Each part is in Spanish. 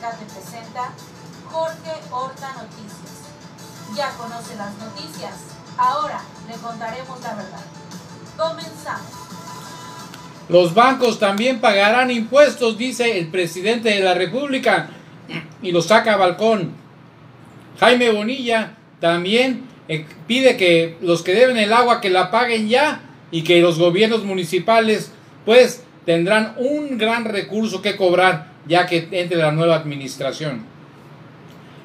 Tecate presenta Jorge Horta Noticias. Ya conoce las noticias, ahora le contaremos la verdad. Comenzamos. Los bancos también pagarán impuestos, dice el presidente de la República, y lo saca a balcón. Jaime Bonilla también eh, pide que los que deben el agua que la paguen ya y que los gobiernos municipales pues tendrán un gran recurso que cobrar ya que entre la nueva administración.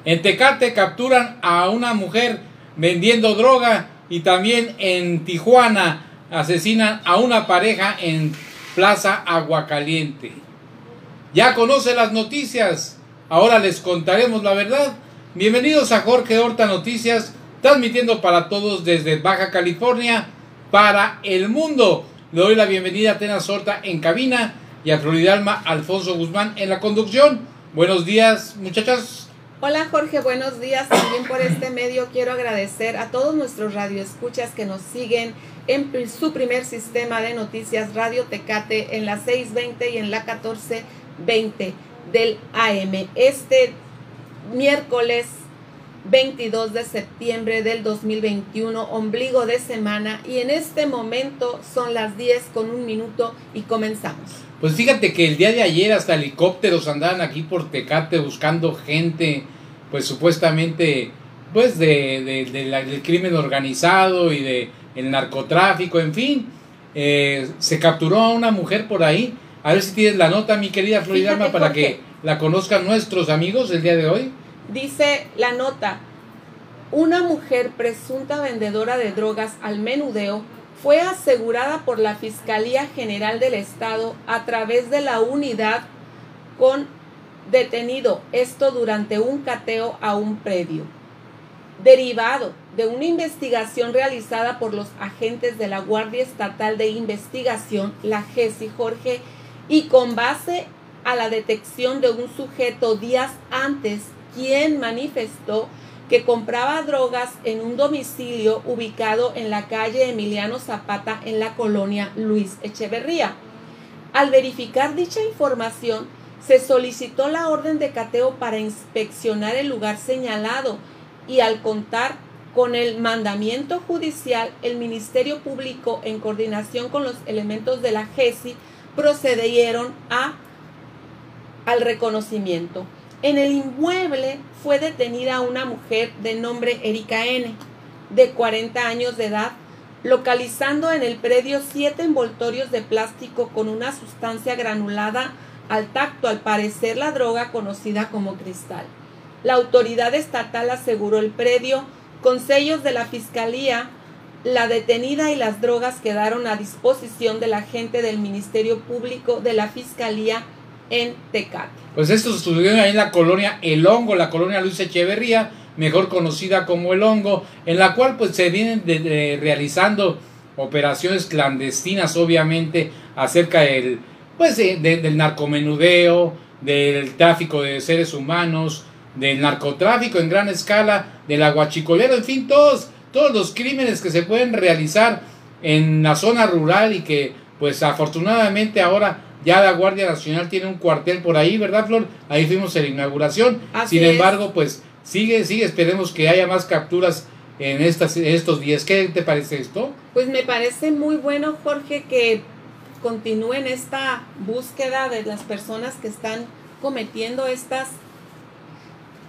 En Tecate capturan a una mujer vendiendo droga y también en Tijuana asesinan a una pareja en Plaza Aguacaliente. Ya conoce las noticias, ahora les contaremos la verdad. Bienvenidos a Jorge Horta Noticias, transmitiendo para todos desde Baja California para el mundo. Le doy la bienvenida a Atenas Horta en cabina y a Floridalma Alfonso Guzmán en la conducción. Buenos días, muchachas. Hola Jorge, buenos días. También por este medio quiero agradecer a todos nuestros radioescuchas que nos siguen en su primer sistema de noticias Radio Tecate en la 620 y en la 1420 del AM. Este miércoles 22 de septiembre del 2021, ombligo de semana, y en este momento son las 10 con un minuto y comenzamos. Pues fíjate que el día de ayer hasta helicópteros andaban aquí por Tecate buscando gente, pues supuestamente, pues de, del crimen organizado y de el narcotráfico, en fin. Eh, se capturó a una mujer por ahí. A ver si tienes la nota, mi querida Floridalma, para que la conozcan nuestros amigos el día de hoy. Dice la nota, una mujer presunta vendedora de drogas al menudeo fue asegurada por la Fiscalía General del Estado a través de la unidad con detenido, esto durante un cateo a un predio. Derivado de una investigación realizada por los agentes de la Guardia Estatal de Investigación, la GESI Jorge, y con base a la detección de un sujeto días antes quien manifestó que compraba drogas en un domicilio ubicado en la calle Emiliano Zapata en la colonia Luis Echeverría. Al verificar dicha información, se solicitó la orden de cateo para inspeccionar el lugar señalado y al contar con el mandamiento judicial, el Ministerio Público, en coordinación con los elementos de la GESI, procedieron a, al reconocimiento. En el inmueble fue detenida una mujer de nombre Erika N., de 40 años de edad, localizando en el predio siete envoltorios de plástico con una sustancia granulada al tacto, al parecer la droga conocida como cristal. La autoridad estatal aseguró el predio con sellos de la Fiscalía. La detenida y las drogas quedaron a disposición de la gente del Ministerio Público de la Fiscalía en Tecate. Pues esto sucedió ahí en la colonia El Hongo, la colonia Luis Echeverría, mejor conocida como El Hongo, en la cual pues se vienen realizando operaciones clandestinas, obviamente, acerca del, pues, del narcomenudeo, del tráfico de seres humanos, del narcotráfico en gran escala, del aguachicolero, en fin, todos, todos los crímenes que se pueden realizar en la zona rural y que pues afortunadamente ahora ya la Guardia Nacional tiene un cuartel por ahí, ¿verdad, Flor? Ahí fuimos en la inauguración. Sin embargo, pues sigue, sigue, esperemos que haya más capturas en, estas, estos días. ¿Qué te parece esto? Pues me parece muy bueno, Jorge, que continúen esta búsqueda de las personas que están cometiendo estas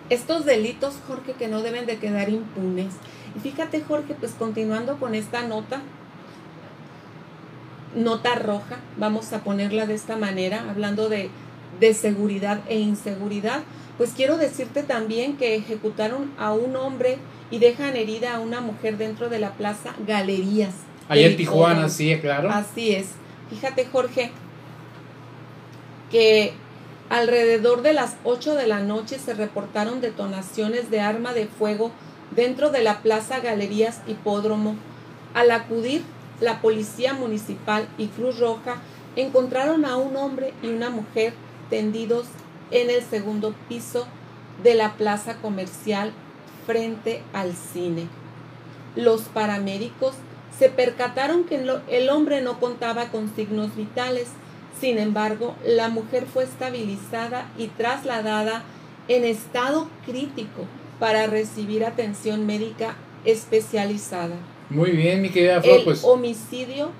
estos delitos, Jorge, que no deben de quedar impunes. Y fíjate, Jorge, pues continuando con esta nota, nota roja, vamos a ponerla de esta manera, hablando de, de seguridad e inseguridad, pues quiero decirte también que ejecutaron a un hombre y dejan herida a una mujer dentro de la plaza Galerías. Ahí en Tijuana, sí, claro. Así es. Fíjate, Jorge, que alrededor de las 8 de la noche se reportaron detonaciones de arma de fuego dentro de la plaza Galerías Hipódromo. Al acudir la Policía Municipal y Cruz Roja encontraron a un hombre y una mujer tendidos en el segundo piso de la plaza comercial frente al cine. Los paramédicos se percataron que el hombre no contaba con signos vitales, sin embargo, la mujer fue estabilizada y trasladada en estado crítico para recibir atención médica especializada. Muy bien, mi querida Flor, El pues homicidio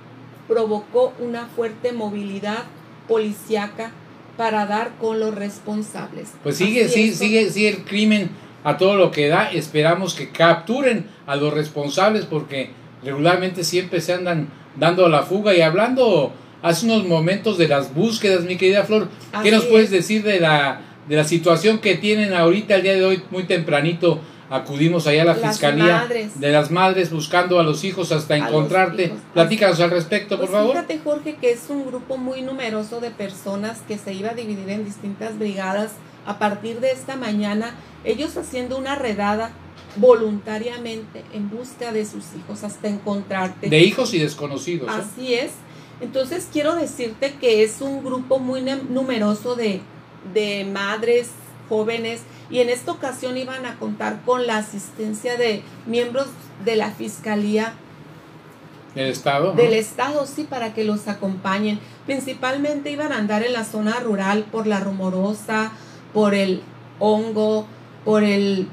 provocó una fuerte movilidad policiaca para dar con los responsables. Pues sigue, es, sigue, sigue el crimen a todo lo que da. Esperamos que capturen a los responsables porque regularmente siempre se andan dando la fuga y hablando hace unos momentos de las búsquedas, mi querida Flor. ¿Qué Así nos puedes es. decir de la, de la situación que tienen ahorita el día de hoy? Muy tempranito acudimos allá a la Las fiscalía madres. de las madres buscando a los hijos hasta A encontrarte. hijos. Platícanos al respecto, Pues por favor. fíjate, Jorge, que es un grupo muy numeroso de personas que se iba a dividir en distintas brigadas a partir de esta mañana, ellos haciendo una redada voluntariamente en busca de sus hijos hasta encontrarte. De hijos y desconocidos. ¿eh? Así es. Entonces quiero decirte que es un grupo muy numeroso de, de madres jóvenes y en esta ocasión iban a contar con la asistencia de miembros de la Fiscalía Del Estado. del estado, sí, para que los acompañen. Principalmente iban a andar en la zona rural por la rumorosa, por el hongo, por el...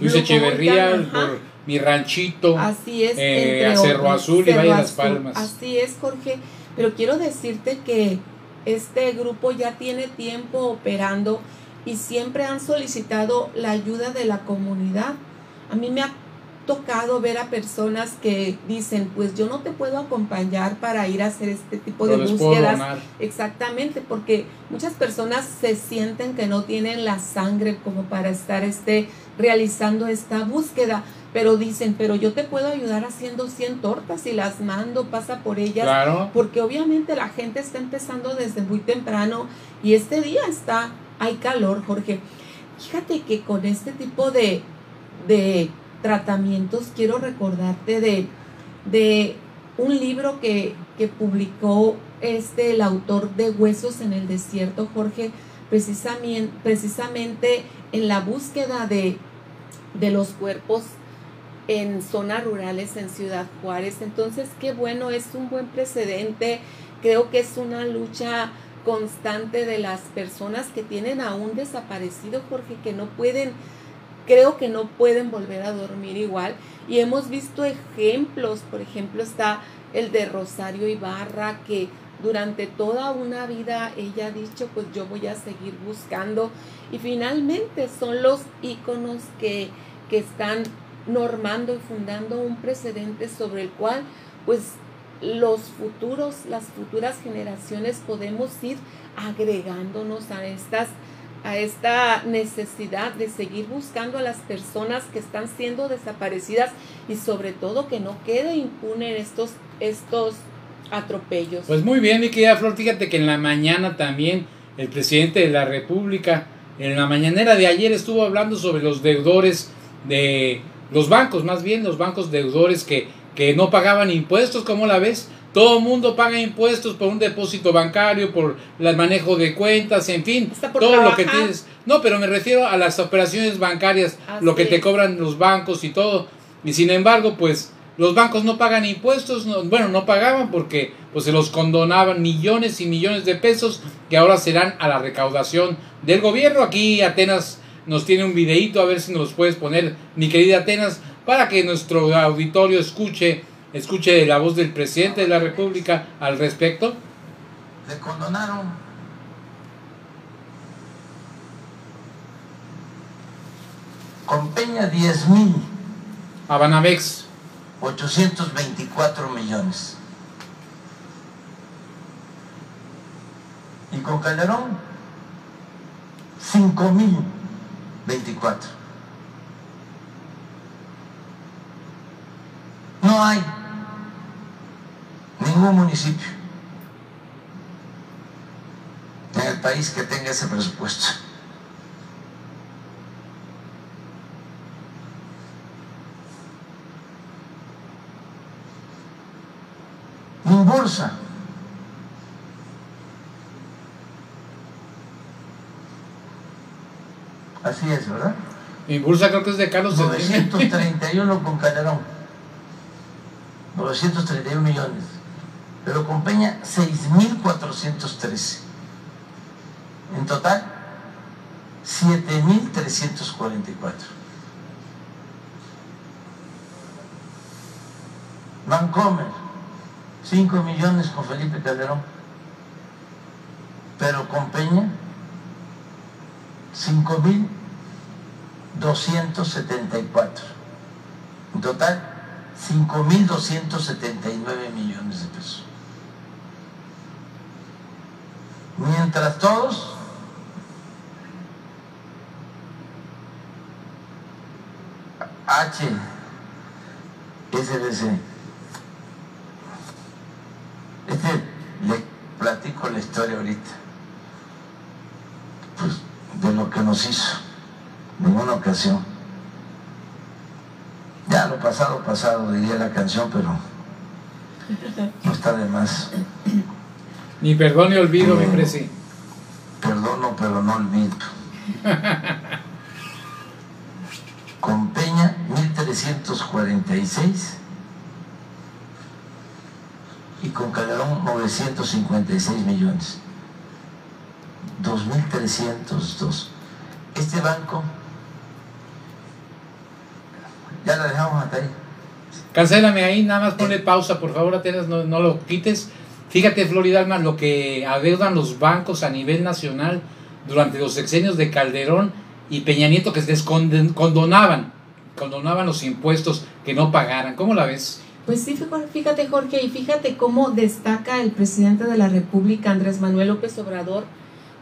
Luis Echeverría, por mi ranchito. Así es. eh, entre a Cerro. Azul y Valle de las. Palmas. Así es, Jorge. Pero quiero decirte que este grupo ya tiene tiempo operando y siempre han solicitado la ayuda de la comunidad. A mí me ha tocado ver a personas que dicen, pues yo no te puedo acompañar para ir a hacer este tipo de Pero búsquedas. Exactamente, porque muchas personas se sienten que no tienen la sangre como para estar este, realizando esta búsqueda, pero dicen, pero yo te puedo ayudar haciendo 100 tortas y las mando, pasa por ellas, Claro. porque obviamente la gente está empezando desde muy temprano y este día está, hay calor, Jorge. Fíjate que con este tipo de, de tratamientos quiero recordarte de, de un libro que, que publicó este el autor de Huesos en el Desierto, Jorge, precisamente, precisamente en la búsqueda de, de los cuerpos en zonas rurales en Ciudad Juárez. Entonces, qué bueno, es un buen precedente. Creo que es una lucha constante de las personas que tienen a un desaparecido, Jorge, que no pueden, creo que no pueden volver a dormir igual. Y hemos visto ejemplos, por ejemplo, está el de Rosario Ibarra, que durante toda una vida ella ha dicho, pues yo voy a seguir buscando. Y finalmente son los íconos que, que están normando y fundando un precedente sobre el cual, pues los futuros, las futuras generaciones podemos ir agregándonos a estas a esta necesidad de seguir buscando a las personas que están siendo desaparecidas y sobre todo que no quede impune estos estos atropellos. Pues muy bien, mi querida Flor, fíjate que en la mañana también el presidente de la República, en la mañanera de ayer estuvo hablando sobre los deudores de los bancos, más bien los bancos deudores que, que no pagaban impuestos, ¿cómo la ves? Todo el mundo paga impuestos por un depósito bancario, por el manejo de cuentas, en fin, todo lo que tienes. No, pero me refiero a las operaciones bancarias, Así lo que te cobran los bancos y todo. Y sin embargo, pues los bancos no pagan impuestos, no- bueno, no pagaban porque pues se los condonaban millones y millones de pesos que ahora serán a la recaudación del gobierno. Aquí Atenas nos tiene un videíto, a ver si nos los puedes poner, mi querida Atenas, para que nuestro auditorio escuche, escuche la voz del presidente de la República al respecto. le condonaron con Peña 10 mil A Banamex, 824 millones. Y con Calderón 5 mil 24. No hay ningún municipio en el país que tenga ese presupuesto. Así es, ¿verdad? mi bolsa creo que es de Carlos Slim. 931 con Calderón. 931 millones. Pero con Peña, 6.413. En total, 7.344. Vancomer, 5 millones con Felipe Calderón. Pero con Peña, 5.274. En total, 5.279 millones de pesos. Mientras todos H, SBC, este le platico la historia ahorita, pues de lo que nos hizo en una ocasión. Ya lo pasado, pasado, diría la canción, pero no está de más. Ni perdón ni olvido, mi presi. Perdono, pero no olvido. Con Peña, 1346. Y con Calderón, 956 millones. 2302. Este banco, ya la dejamos hasta ahí. Cancélame ahí, nada más ponle pausa, por favor, Atenas, no, no lo quites. Fíjate, Florida Alma, lo que adeudan los bancos a nivel nacional durante los sexenios de Calderón y Peña Nieto que conden- condonaban, condonaban los impuestos que no pagaran. ¿Cómo la ves? Pues sí, fíjate Jorge, y fíjate cómo destaca el presidente de la República, Andrés Manuel López Obrador,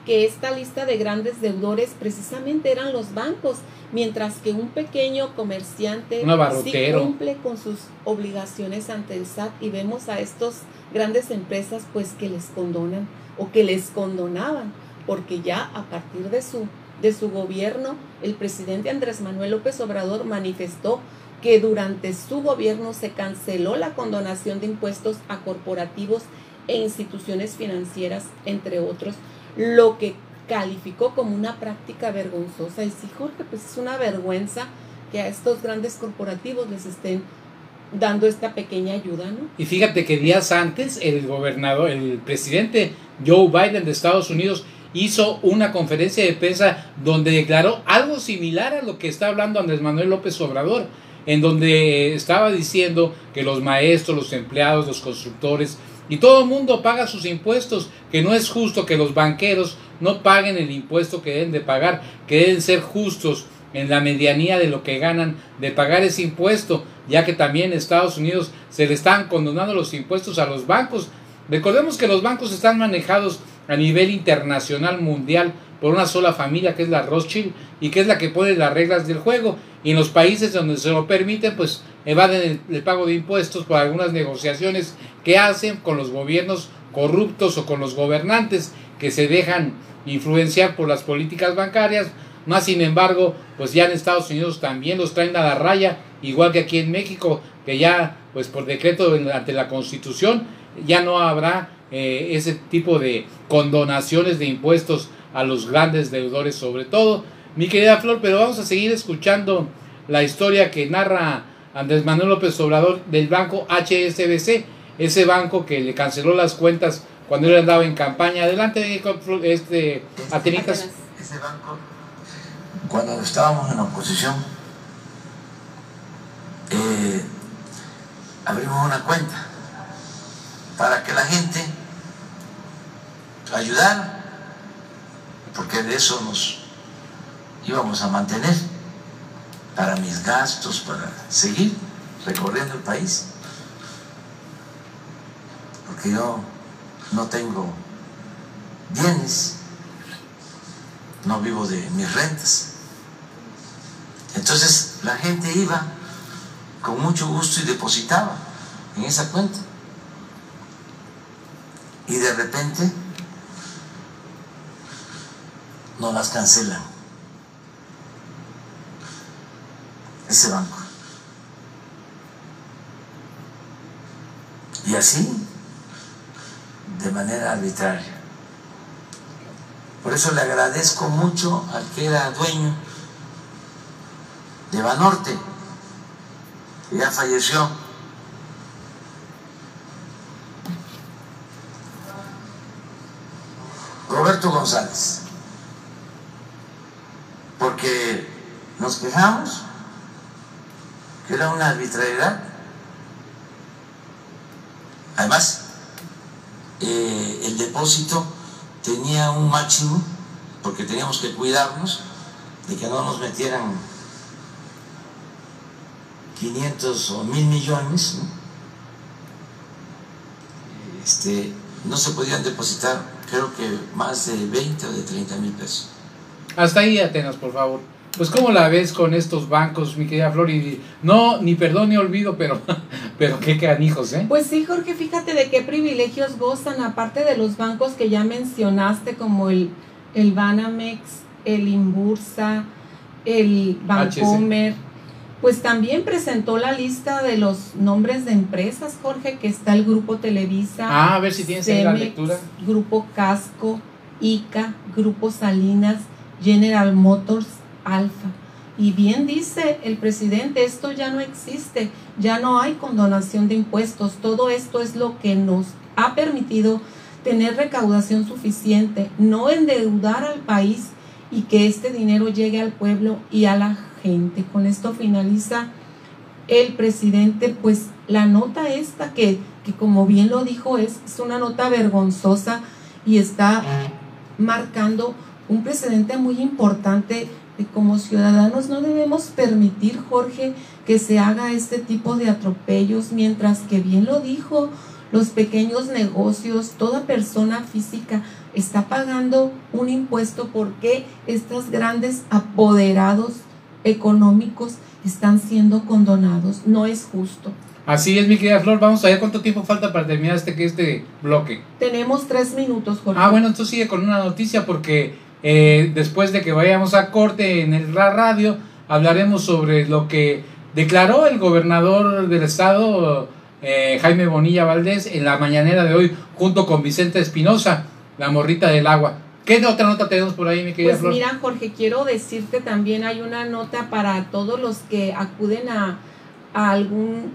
que esta lista de grandes deudores precisamente eran los bancos, mientras que un pequeño comerciante sí cumple con sus obligaciones ante el SAT y vemos a estos grandes empresas pues que les condonan o que les condonaban, porque ya a partir de su de su gobierno, el presidente Andrés Manuel López Obrador manifestó que durante su gobierno se canceló la condonación de impuestos a corporativos e instituciones financieras, entre otros, lo que calificó como una práctica vergonzosa. Y sí, Jorge, pues es una vergüenza que a estos grandes corporativos les estén dando esta pequeña ayuda, ¿no? Y fíjate que días antes el gobernador, el presidente Joe Biden de Estados Unidos hizo una conferencia de prensa donde declaró algo similar a lo que está hablando Andrés Manuel López Obrador, en donde estaba diciendo que los maestros, los empleados, los constructores y todo el mundo paga sus impuestos, que no es justo que los banqueros no paguen el impuesto que deben de pagar, que deben ser justos en la medianía de lo que ganan de pagar ese impuesto, ya que también en Estados Unidos se le están condonando los impuestos a los bancos. Recordemos que los bancos están manejados a nivel internacional mundial por una sola familia que es la Rothschild y que es la que pone las reglas del juego y en los países donde se lo permiten pues evaden el, pago de impuestos por algunas negociaciones que hacen con los gobiernos corruptos o con los gobernantes que se dejan influenciar por las políticas bancarias más sin embargo pues ya en Estados Unidos también los traen a la raya igual que aquí en México que ya pues por decreto ante la constitución ya no habrá eh, ese tipo de condonaciones de impuestos a los grandes deudores sobre todo. Mi querida Flor, pero vamos a seguir escuchando la historia que narra Andrés Manuel López Obrador del banco HSBC, ese banco que le canceló las cuentas cuando él andaba en campaña. Adelante, este, Atenitas. Ese banco, cuando estábamos en la oposición, eh, abrimos una cuenta para que la gente ayudara, porque de eso nos íbamos a mantener para mis gastos, para seguir recorriendo el país, porque yo no tengo bienes, no vivo de mis rentas. Entonces la gente iba con mucho gusto y depositaba en esa cuenta. Y de repente no las cancelan. Ese banco. Y así, de manera arbitraria. Por eso le agradezco mucho al que era dueño de Banorte, que ya falleció. Roberto González. porque nos quejamos que era una arbitrariedad. Además, eh, el depósito tenía un máximo porque teníamos que cuidarnos de que no nos metieran 500 o 1000 millones. ¿no? Este, no se podían depositar, creo que más de 20 o de 30 mil pesos. Hasta ahí, Atenas, por favor. Pues cómo la ves con estos bancos, mi querida Flor, y no, ni perdón ni olvido, pero, pero qué canijos, ¿eh? Pues sí, Jorge, fíjate de qué privilegios gozan, aparte de los bancos que ya mencionaste, como el, el Banamex, el Inbursa, el Bancomer, pues también presentó la lista de los nombres de empresas, Jorge, que está el Grupo Televisa. Ah, a ver si tienes ahí la Cemex, lectura. Grupo Casco, ICA, Grupo Salinas, General Motors, Alfa. Y bien dice el presidente, esto ya no existe, ya no hay condonación de impuestos, todo esto es lo que nos ha permitido tener recaudación suficiente, no endeudar al país y que este dinero llegue al pueblo y a la gente. Con esto finaliza el presidente, pues la nota esta que, que como bien lo dijo es, es una nota vergonzosa y está marcando un precedente muy importante como ciudadanos no debemos permitir, Jorge, que se haga este tipo de atropellos, mientras que bien lo dijo, los pequeños negocios, toda persona física está pagando un impuesto porque estos grandes apoderados económicos están siendo condonados. No es justo. Así es, mi querida Flor. Vamos a ver cuánto tiempo falta para terminar este, este bloque. Tenemos tres minutos, Jorge. Ah, bueno, entonces sigue con una noticia porque eh, después de que vayamos a corte en el ra- radio, hablaremos sobre lo que declaró el gobernador del estado, eh, Jaime Bonilla Valdés, en la mañanera de hoy, junto con Vicente Espinosa, la morrita del agua. ¿Qué otra nota tenemos por ahí, mi querida Pues Flor? mira, Jorge, quiero decirte también hay una nota para todos los que acuden a, a algún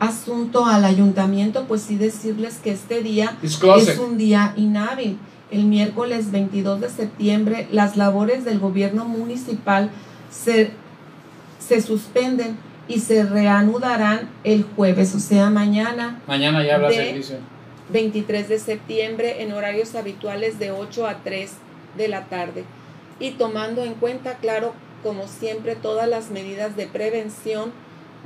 asunto al ayuntamiento, pues sí decirles que este día es un día inhábil. El miércoles 22 de septiembre las labores del gobierno municipal se, se suspenden y se reanudarán el jueves, o sea, mañana Mañana ya habrá servicio. 23 de septiembre en horarios habituales de 8 a 3 de la tarde y tomando en cuenta, claro, como siempre, todas las medidas de prevención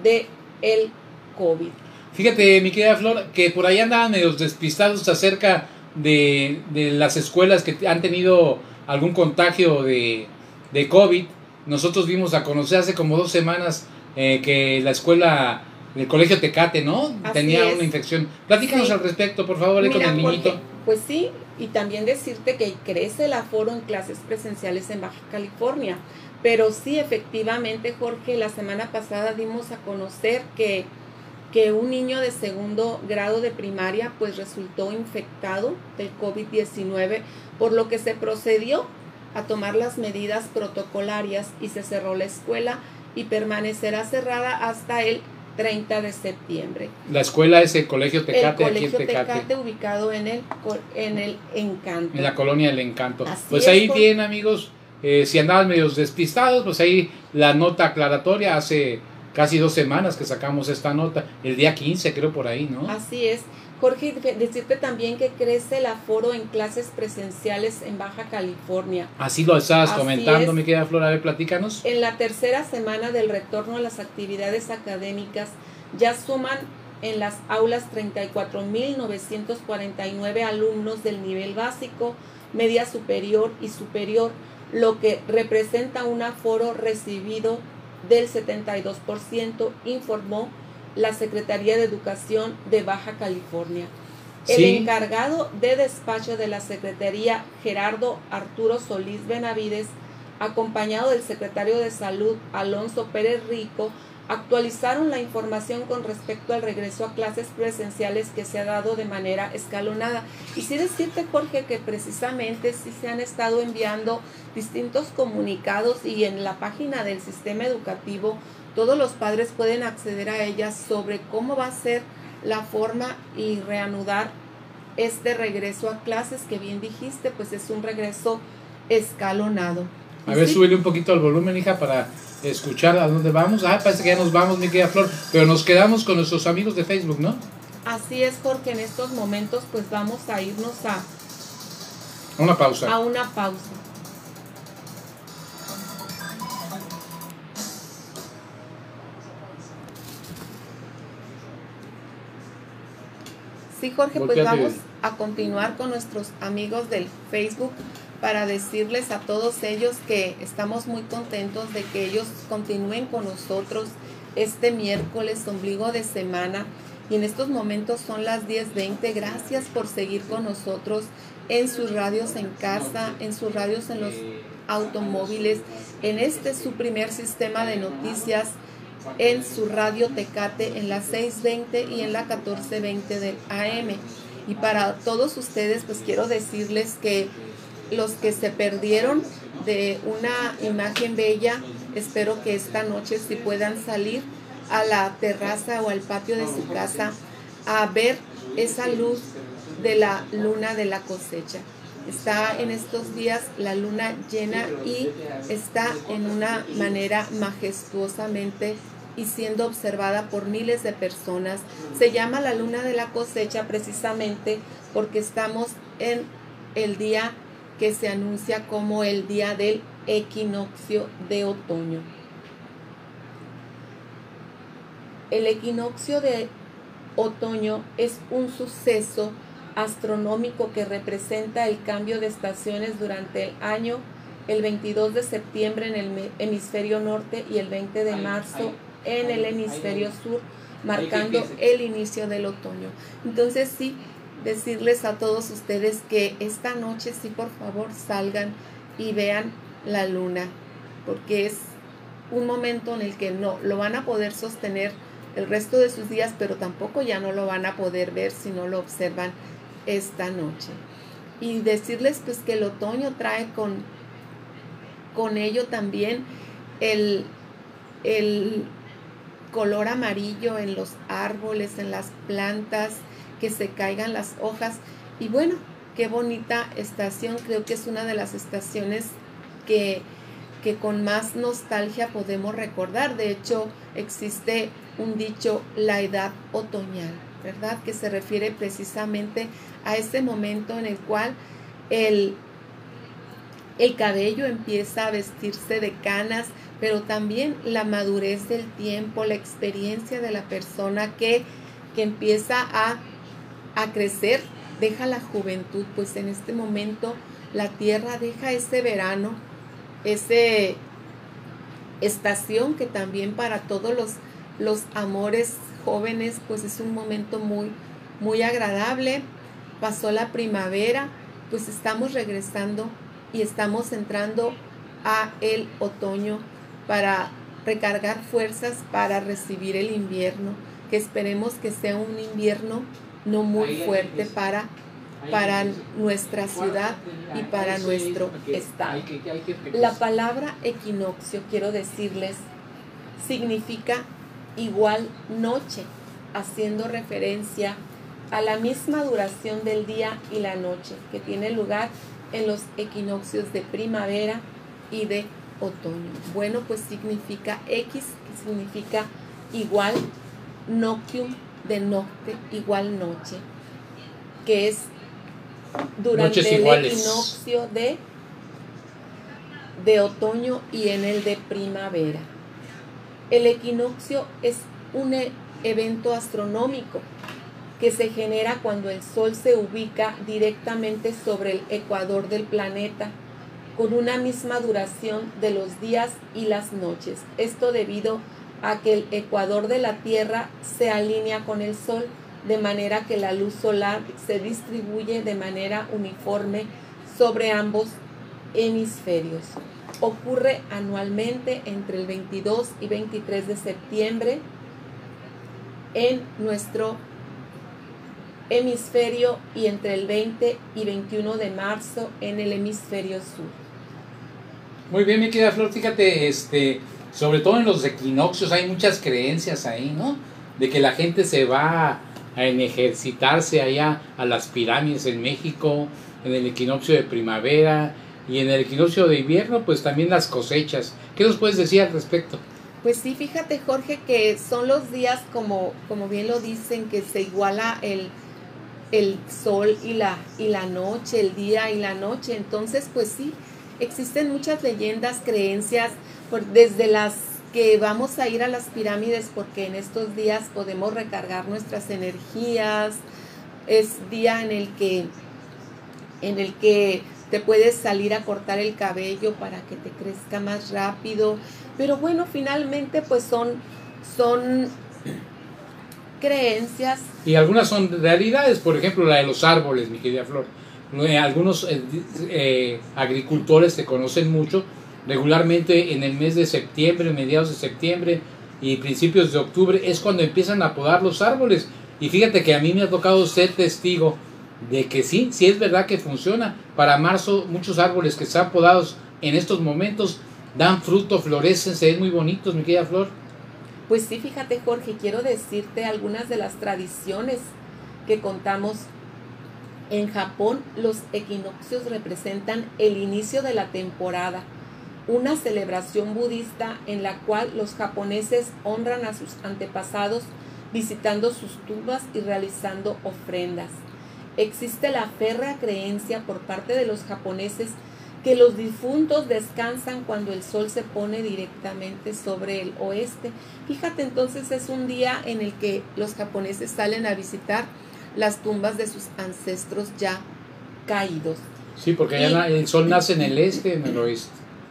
de el COVID. Fíjate, mi querida Flor, que por ahí andaban medios despistados acerca de, de las escuelas que han tenido algún contagio de, de COVID. Nosotros vimos a conocer hace como dos semanas eh, que la escuela del colegio Tecate, ¿no? Así Tenía es. una infección. Platícanos Sí. al respecto, por favor, ahí con Mira, el niñito. Jorge, pues sí, y también decirte que crece el aforo en clases presenciales en Baja California. Pero sí, efectivamente, Jorge, la semana pasada dimos a conocer que, que un niño de segundo grado de primaria pues resultó infectado del COVID-19, por lo que se procedió a tomar las medidas protocolarias y se cerró la escuela y permanecerá cerrada hasta el 30 de septiembre La escuela es el colegio el Tecate, aquí en colegio Tecate. Tecate. ubicado en el en el Encanto. En la colonia del encanto. Así pues es, ahí tienen, amigos. eh, si andaban medios despistados, pues ahí la nota aclaratoria hace casi dos semanas que sacamos esta nota. El día 15, creo, por ahí, ¿no? Así es. Jorge, de- decirte también que crece el aforo en clases presenciales en Baja California. Así lo estabas Así comentando, es. mi querida Flor. A ver, platícanos. En la tercera semana del retorno a las actividades académicas ya suman en las aulas 34.949 alumnos del nivel básico, media superior y superior, lo que representa un aforo recibido del 72%, informó la Secretaría de Educación de Baja California. El Sí. encargado de despacho de la Secretaría, Gerardo Arturo Solís Benavides, acompañado del secretario de Salud, Alonso Pérez Rico, actualizaron la información con respecto al regreso a clases presenciales que se ha dado de manera escalonada. Y sí decirte, Jorge, que precisamente sí se han estado enviando distintos comunicados y en la página del sistema educativo todos los padres pueden acceder a ellas sobre cómo va a ser la forma y reanudar este regreso a clases que bien dijiste, pues es un regreso escalonado. A ver, Sí. súbele un poquito el volumen, hija, para escuchar a dónde vamos. Ah, parece que ya nos vamos, mi querida Flor. Pero nos quedamos con nuestros amigos de Facebook, ¿no? Así es, Jorge, en estos momentos pues vamos a irnos a, Una pausa. a una pausa. Sí, Jorge, pues vamos a continuar con nuestros amigos del Facebook para decirles a todos ellos que estamos muy contentos de que ellos continúen con nosotros este miércoles, ombligo de semana. Y en estos momentos son las 10.20. Gracias por seguir con nosotros en sus radios en casa, en sus radios en los automóviles, en este su primer sistema de noticias, en su radio Tecate en la 620 y en la 1420 del AM. Y para todos ustedes, pues quiero decirles que los que se perdieron de una imagen bella, espero que esta noche si puedan salir a la terraza o al patio de su casa a ver esa luz de la luna de la cosecha. Está en estos días la luna llena y está en una manera majestuosamente y siendo observada por miles de personas. Se llama la luna de la cosecha precisamente porque estamos en el día que se anuncia como el día del equinoccio de otoño. El equinoccio de otoño es un suceso astronómico que representa el cambio de estaciones durante el año, el 22 de septiembre en el hemisferio norte y el 20 de marzo en el hemisferio sur, marcando el inicio del otoño. Entonces sí, decirles a todos ustedes que esta noche sí por favor salgan y vean la luna, porque es un momento en el que no lo van a poder sostener el resto de sus días, pero tampoco ya no lo van a poder ver si no lo observan esta noche. Y decirles pues que el otoño trae con, con ello también el, el color amarillo en los árboles, en las plantas, que se caigan las hojas. Y bueno, qué bonita estación, creo que es una de las estaciones que, que con más nostalgia podemos recordar. De hecho, existe un dicho, la edad otoñal, ¿verdad? Que se refiere precisamente a ese momento en el cual el, el cabello empieza a vestirse de canas, pero también la madurez del tiempo, la experiencia de la persona que, que empieza a, a crecer, deja la juventud, pues en este momento la tierra deja ese verano, ese estación que también para todos los, los amores jóvenes pues es un momento muy, muy agradable. Pasó la primavera, pues estamos regresando y estamos entrando a el otoño para recargar fuerzas para recibir el invierno, que esperemos que sea un invierno no muy fuerte para, para nuestra ciudad y para nuestro estado. La palabra equinoccio, quiero decirles, significa igual noche, haciendo referencia a la misma duración del día y la noche que tiene lugar en los equinoccios de primavera y de otoño. Bueno, pues significa X, que significa igual, noctium de nocte, igual noche, que es durante Noches el iguales. equinoccio de, de otoño y en el de primavera. El equinoccio es un e- evento astronómico que se genera cuando el Sol se ubica directamente sobre el ecuador del planeta, con una misma duración de los días y las noches. Esto debido a que el ecuador de la Tierra se alinea con el Sol, de manera que la luz solar se distribuye de manera uniforme sobre ambos hemisferios. Ocurre anualmente entre el 22 y 23 de septiembre en nuestro hemisferio y entre el 20 y 21 de marzo en el hemisferio sur. Muy bien, mi querida Flor, fíjate, este, sobre todo en los equinoccios hay muchas creencias ahí, ¿no? De que la gente se va a ejercitarse allá a las pirámides en México, en el equinoccio de primavera, y en el equinoccio de invierno pues también las cosechas. ¿Qué nos puedes decir al respecto? Pues sí, fíjate Jorge que son los días como, como bien lo dicen, que se iguala el, el sol y la, y la noche, el día y la noche. Entonces, pues sí, existen muchas leyendas, creencias, desde las que vamos a ir a las pirámides porque en estos días podemos recargar nuestras energías. Es día en el que en el que te puedes salir a cortar el cabello para que te crezca más rápido. Pero bueno, finalmente pues son, son creencias. Y algunas son realidades, por ejemplo la de los árboles, mi querida Flor. Eh, algunos eh, eh, agricultores se conocen mucho, regularmente en el mes de septiembre, mediados de septiembre y principios de octubre es cuando empiezan a podar los árboles. Y fíjate que a mí me ha tocado ser testigo de que sí, sí es verdad que funciona. Para marzo muchos árboles que están podados en estos momentos dan fruto, florecen, se ven muy bonitos, mi querida Flor. Pues sí, fíjate Jorge, quiero decirte algunas de las tradiciones que contamos. En Japón los equinoccios representan el inicio de la temporada, una celebración budista en la cual los japoneses honran a sus antepasados visitando sus tumbas y realizando ofrendas. Existe la férrea creencia por parte de los japoneses que los difuntos descansan cuando el sol se pone directamente sobre el oeste. Fíjate, entonces es un día en el que los japoneses salen a visitar las tumbas de sus ancestros ya caídos. Sí, porque allá el sol nace en el este, en el oeste,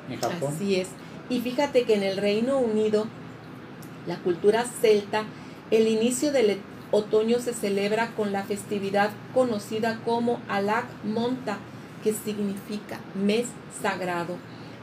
en Japón. Así es. Y fíjate que en el Reino Unido, la cultura celta, el inicio del otoño se celebra con la festividad conocida como Alak Monta, que significa mes sagrado.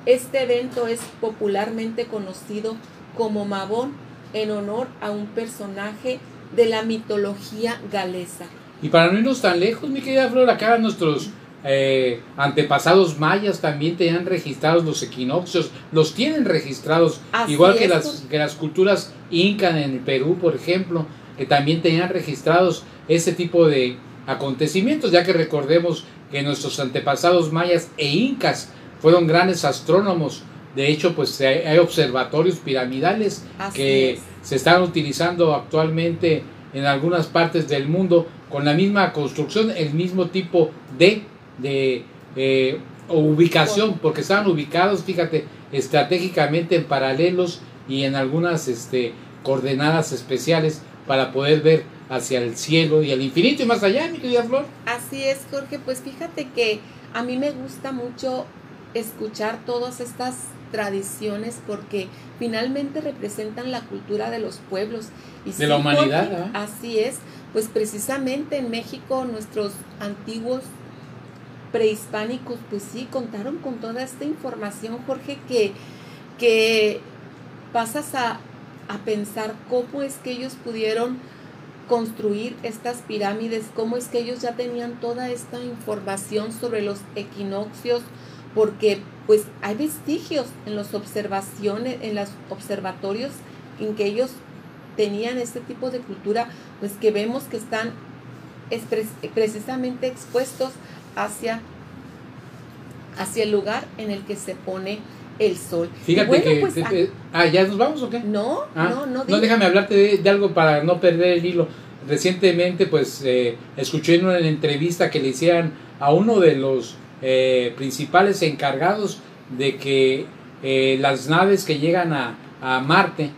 Este evento es popularmente conocido como Mabón en honor a un personaje de la mitología galesa. Y para no irnos tan lejos, mi querida Flor, acá nuestros eh, antepasados mayas también tenían registrados los equinoccios, los tienen registrados, igual que las, que las culturas incas en el Perú, por ejemplo, que también tenían registrados ese tipo de acontecimientos, ya que recordemos que nuestros antepasados mayas e incas fueron grandes astrónomos. De hecho, pues hay observatorios piramidales que se están utilizando actualmente en algunas partes del mundo con la misma construcción, el mismo tipo de, de eh, ubicación, porque estaban ubicados, fíjate, estratégicamente en paralelos y en algunas este, coordenadas especiales para poder ver hacia el cielo y al infinito y más allá, mi querida Flor. Así es, Jorge, pues fíjate que a mí me gusta mucho escuchar todas estas tradiciones porque finalmente representan la cultura de los pueblos. Y de la humanidad. Así es, pues precisamente en México nuestros antiguos prehispánicos, pues sí, contaron con toda esta información, Jorge, que, que pasas a, a pensar cómo es que ellos pudieron construir estas pirámides, cómo es que ellos ya tenían toda esta información sobre los equinoccios, porque pues hay vestigios en los observaciones, en los observatorios en que ellos tenían este tipo de cultura, pues que vemos que están precisamente expuestos hacia, hacia el lugar en el que se pone el sol. Fíjate que... Pues, ah, ah, ¿ya nos vamos o qué? No, ah, no, no. No, déjame hablarte de, algo para no perder el hilo. Recientemente, pues, eh, escuché en una entrevista que le hicieran a uno de los eh, principales encargados de que eh, las naves que llegan a, a Marte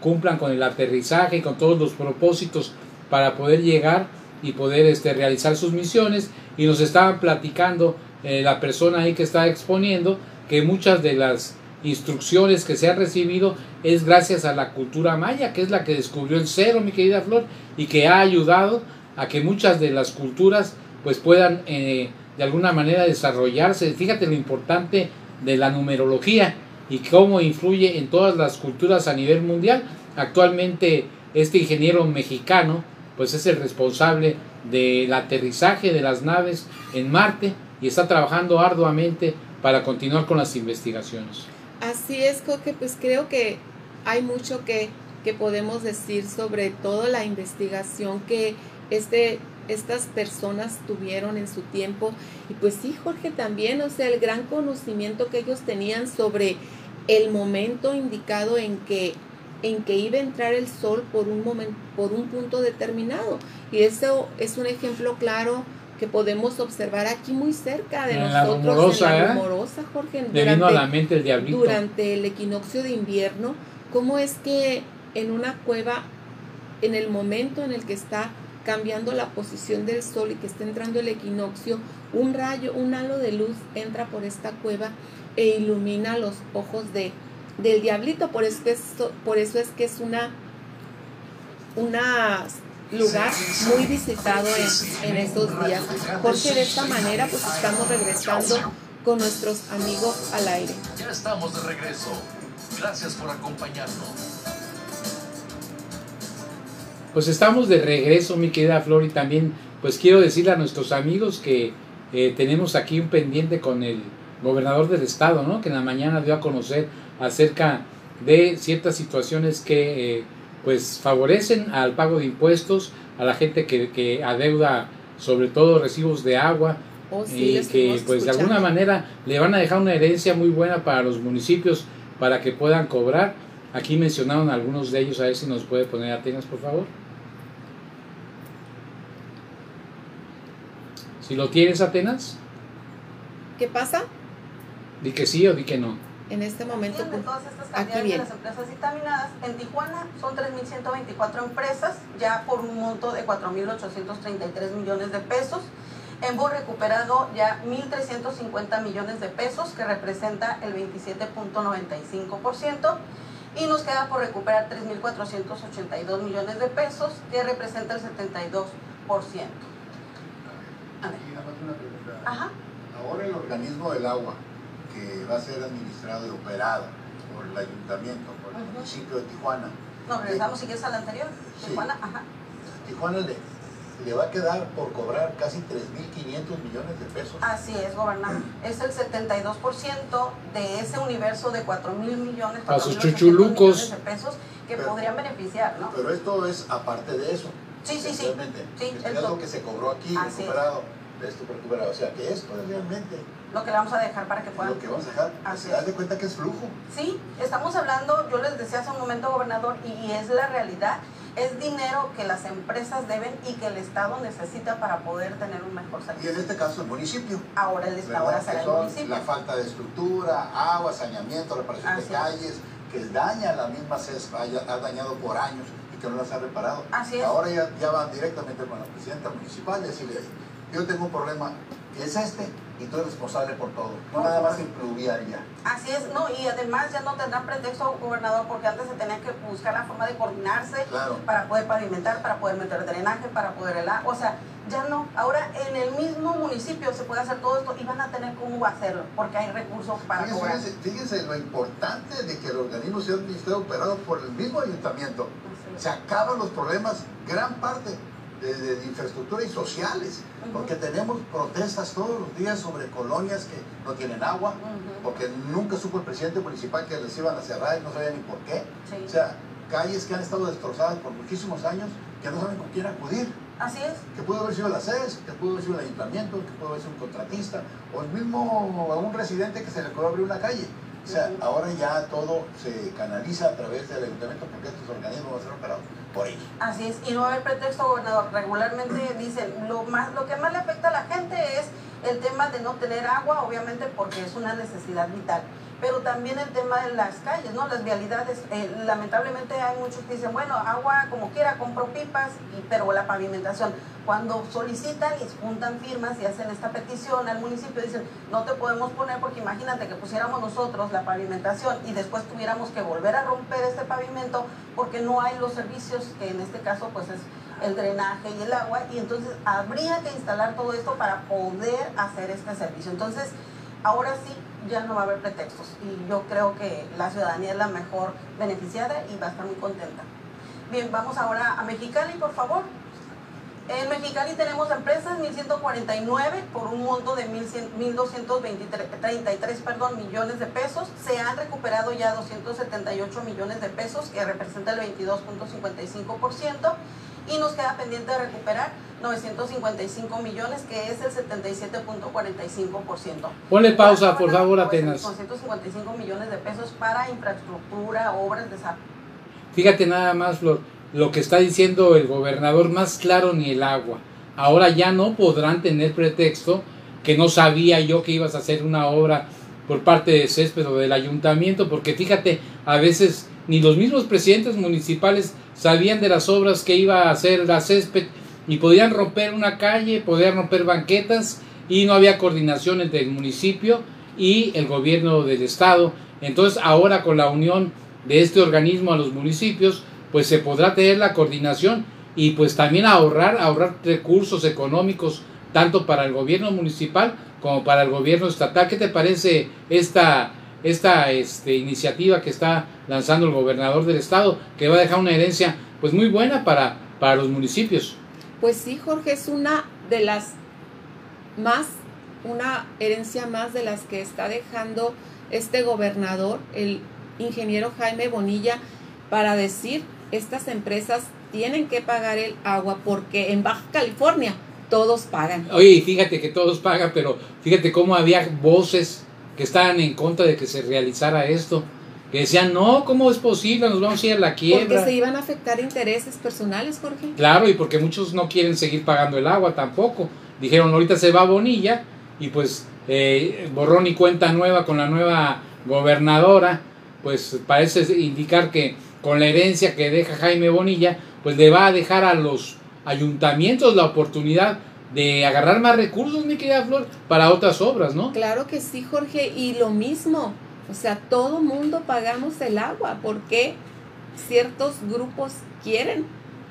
cumplan con el aterrizaje y con todos los propósitos para poder llegar y poder este, realizar sus misiones. Y nos estaban platicando la persona ahí que está exponiendo que muchas de las instrucciones que se han recibido es gracias a la cultura maya, que es la que descubrió el cero, mi querida Flor, y que ha ayudado a que muchas de las culturas pues puedan eh, de alguna manera desarrollarse. Fíjate lo importante de la numerología y cómo influye en todas las culturas a nivel mundial. Actualmente este ingeniero mexicano pues es el responsable del aterrizaje de las naves en Marte y está trabajando arduamente para continuar con las investigaciones. Así es, Coque, pues creo que hay mucho que, que podemos decir sobre toda la investigación que este estas personas tuvieron en su tiempo. Y pues sí, Jorge, también, o sea, el gran conocimiento que ellos tenían sobre el momento indicado en que en que iba a entrar el sol por un momento, por un punto determinado. Y eso es un ejemplo claro que podemos observar aquí muy cerca de En la nosotros rumorosa, en la ¿eh? rumorosa, Jorge, Le vino a la durante, mente el diablito. durante el equinoccio de invierno, cómo es que en una cueva, en el momento en el que está cambiando la posición del sol y que está entrando el equinoccio, un rayo, un halo de luz entra por esta cueva e ilumina los ojos de, del diablito. Por eso, es, por eso es que es una, una lugar muy visitado en, en estos días. Porque de esta manera pues estamos regresando con nuestros amigos al aire. Ya estamos de regreso. Gracias por acompañarnos. Pues estamos de regreso, mi querida Flor, y también pues quiero decirle a nuestros amigos que eh, tenemos aquí un pendiente con el gobernador del estado, ¿no? Que en la mañana dio a conocer acerca de ciertas situaciones que eh, pues favorecen al pago de impuestos a la gente que, que adeuda sobre todo recibos de agua Oh, sí, y que pues de alguna manera le van a dejar una herencia muy buena para los municipios para que puedan cobrar. Aquí mencionaron algunos de ellos, a ver si nos puede poner Atenas, por favor. Si lo tienes, Atenas, ¿Qué pasa? di que sí o di que no. En este momento, pues, todas estas aquí cantidades de las empresas dictaminadas, en Tijuana son 3.124 empresas, ya por un monto de 4.833 millones de pesos. Hemos recuperado ya 1.350 millones de pesos, que representa el 27.95%. Y nos queda por recuperar 3.482 millones de pesos, que representa el 72%. A ver. Y nada más una pregunta. Ajá. Ahora el organismo del agua, que va a ser administrado y operado por el ayuntamiento, por el municipio de Tijuana, Nos regresamos, si quieres, al anterior. Sí. Tijuana, ajá. Tijuana le, le va a quedar por cobrar casi 3.500 millones de pesos. Así es, gobernador. Es el 72% de ese universo de 4 mil millones, A sus 4.800 chuchulucos. millones de pesos que Pero- podrían beneficiar, ¿no? Pero esto es aparte de eso. Sí, sí, sí. Realmente. Sí, Esto el es lo que se cobró aquí, Así es. recuperado, de esto recuperado. O sea, que esto es realmente Lo que le vamos a dejar para que puedan. lo que vamos a dejar. Así Se das es. de cuenta que es flujo. Sí, estamos hablando, yo les decía hace un momento, gobernador, y, y es la realidad. Es dinero que las empresas deben y que el Estado necesita para poder tener un mejor Y en servicio. este caso el municipio. Ahora el ahora será el municipio. La falta de estructura, agua, saneamiento, reparación Así de es. calles, que daña la misma CES, haya- ha dañado por años y que no las ha reparado. Así es. Ahora ya, ya van directamente con la presidenta municipal y decirle, yo tengo un problema, es este, y tú eres responsable por todo. No nada más ya. Así es, no, y además ya no tendrán pretexto, gobernador, porque antes se tenía que buscar la forma de coordinarse Claro. para poder pavimentar, para poder meter drenaje, para poder helar, o sea, ya no. Ahora en el mismo municipio se puede hacer todo esto y van a tener cómo hacerlo, porque hay recursos para Fíjense, cobrar. fíjense, fíjense lo importante de que el organismo sea administrado operado por el mismo ayuntamiento. Se acaban los problemas, gran parte de, de- de infraestructura y sociales, porque tenemos protestas todos los días sobre colonias que no tienen agua, porque nunca supo el presidente municipal que les iban a cerrar y no sabía ni por qué. Sí. O sea, calles que han estado destrozadas por muchísimos años, que no saben con quién acudir, Así es. que pudo haber sido la CES, que pudo haber sido el ayuntamiento, que pudo haber sido un contratista, o el mismo a un residente que se le ocurrió abrir una calle. O sea, ahora ya todo se canaliza a través del ayuntamiento porque estos organismos van a ser operados por ellos. Así es, y no va a haber pretexto, gobernador. Regularmente dicen, lo, más, lo que más le afecta a la gente es el tema de no tener agua, obviamente porque es una necesidad vital. Pero también el tema de las calles, ¿no? Las vialidades. eh, lamentablemente hay muchos que dicen, bueno, agua como quiera, compro pipas, y, pero la pavimentación. Cuando solicitan y juntan firmas y hacen esta petición al municipio, dicen, no te podemos poner porque imagínate que pusiéramos nosotros la pavimentación y después tuviéramos que volver a romper este pavimento porque no hay los servicios, que en este caso pues es el drenaje y el agua, y entonces habría que instalar todo esto para poder hacer este servicio. Entonces, ahora sí, ya no va a haber pretextos y yo creo que la ciudadanía es la mejor beneficiada y va a estar muy contenta. Bien, vamos ahora a Mexicali, por favor. En Mexicali tenemos empresas 1149 por un monto de 1100 1233 perdón, millones de pesos. Se han recuperado ya 278 millones de pesos, que representa el 22.55%. Y nos queda pendiente de recuperar 955 millones, que es el 77.45%. Ponle pausa, por favor, Atenas. Con 155 millones de pesos para infraestructura, obras de desarrollo. Fíjate nada más lo, lo que está diciendo el gobernador, más claro ni el agua. Ahora ya no podrán tener pretexto que no sabía yo que ibas a hacer una obra por parte de Césped o del ayuntamiento, porque fíjate, a veces ni los mismos presidentes municipales sabían de las obras que iba a hacer la Césped y podían romper una calle, podían romper banquetas y no había coordinación entre el municipio y el gobierno del estado. Entonces ahora con la unión de este organismo a los municipios, pues se podrá tener la coordinación y pues también ahorrar, ahorrar recursos económicos tanto para el gobierno municipal como para el gobierno estatal. ¿Qué te parece esta, esta este, iniciativa que está lanzando el gobernador del estado, que va a dejar una herencia pues muy buena para, para los municipios? Pues sí, Jorge, es una de las más, una herencia más de las que está dejando este gobernador, el ingeniero Jaime Bonilla, para decir, estas empresas tienen que pagar el agua porque en Baja California todos pagan. Oye, fíjate que todos pagan, pero fíjate cómo había voces que estaban en contra de que se realizara esto, que decían, no, ¿cómo es posible? Nos vamos a ir a la Porque quiebra. se iban a afectar intereses personales, Jorge. Claro, y porque muchos no quieren seguir pagando el agua tampoco. Dijeron, ahorita se va Bonilla y pues eh, borrón y cuenta nueva con la nueva gobernadora, pues parece indicar que con la herencia que deja Jaime Bonilla, pues le va a dejar a los ayuntamientos la oportunidad de agarrar más recursos, mi querida Flor, para otras obras, ¿no? Claro que sí, Jorge, y lo mismo, o sea, todo mundo pagamos el agua, porque ciertos grupos quieren,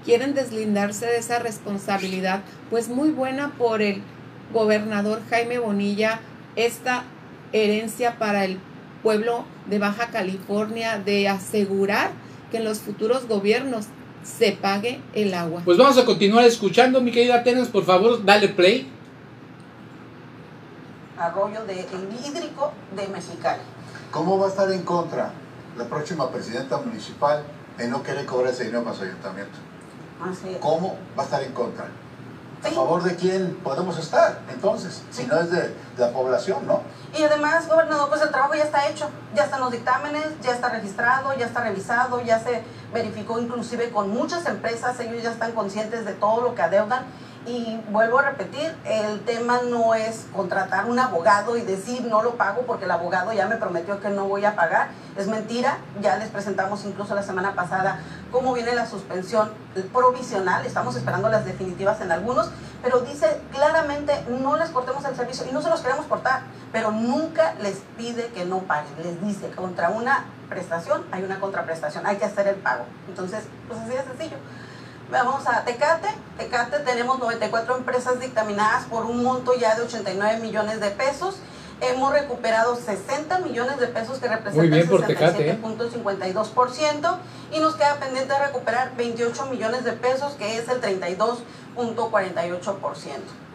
quieren deslindarse de esa responsabilidad. Pues muy buena por el gobernador Jaime Bonilla esta herencia para el pueblo de Baja California de asegurar que en los futuros gobiernos se pague el agua. Pues vamos a continuar escuchando, mi querida Atenas, por favor, dale play. Arroyo de el hídrico de Mexicali. ¿Cómo va a estar en contra la próxima presidenta municipal en no querer cobrar ese dinero para su ayuntamiento? Así es. ¿Cómo va a estar en contra? ¿A Sí. favor de quién podemos estar? Entonces, si no es de, de la población, ¿no? Y además, gobernador, pues el trabajo ya está hecho, ya están los dictámenes, ya está registrado, ya está revisado, ya se verificó inclusive con muchas empresas, ellos ya están conscientes de todo lo que adeudan. Y vuelvo a repetir, el tema no es contratar un abogado y decir no lo pago porque el abogado ya me prometió que no voy a pagar. Es mentira, ya les presentamos incluso la semana pasada cómo viene la suspensión provisional, estamos esperando las definitivas en algunos, pero dice claramente no les cortemos el servicio y no se los queremos cortar, pero nunca les pide que no paguen, les dice contra una prestación hay una contraprestación, hay que hacer el pago. Entonces, pues así de sencillo. Vamos a Tecate. Tecate tenemos 94 empresas dictaminadas por un monto ya de 89 millones de pesos. Hemos recuperado 60 millones de pesos que representan el por Tecate, ¿eh? 67.52% y nos queda pendiente de recuperar 28 millones de pesos que es el 32.48%.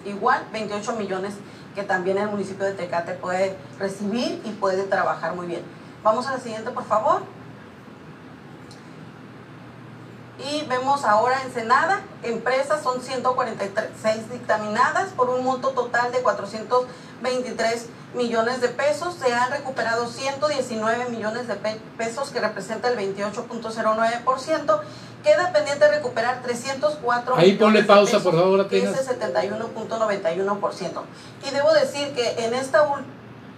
Igual 28 millones que también el municipio de Tecate puede recibir y puede trabajar muy bien. Vamos a la siguiente, por favor. Y vemos ahora Ensenada, empresas son 146 dictaminadas por un monto total de 423 millones de pesos. Se han recuperado 119 millones de pe- pesos que representa el 28.09%. Queda pendiente recuperar 304 Ahí ponle millones de pausa, pesos, por favor, que es el 71.91%. Y debo decir que en esta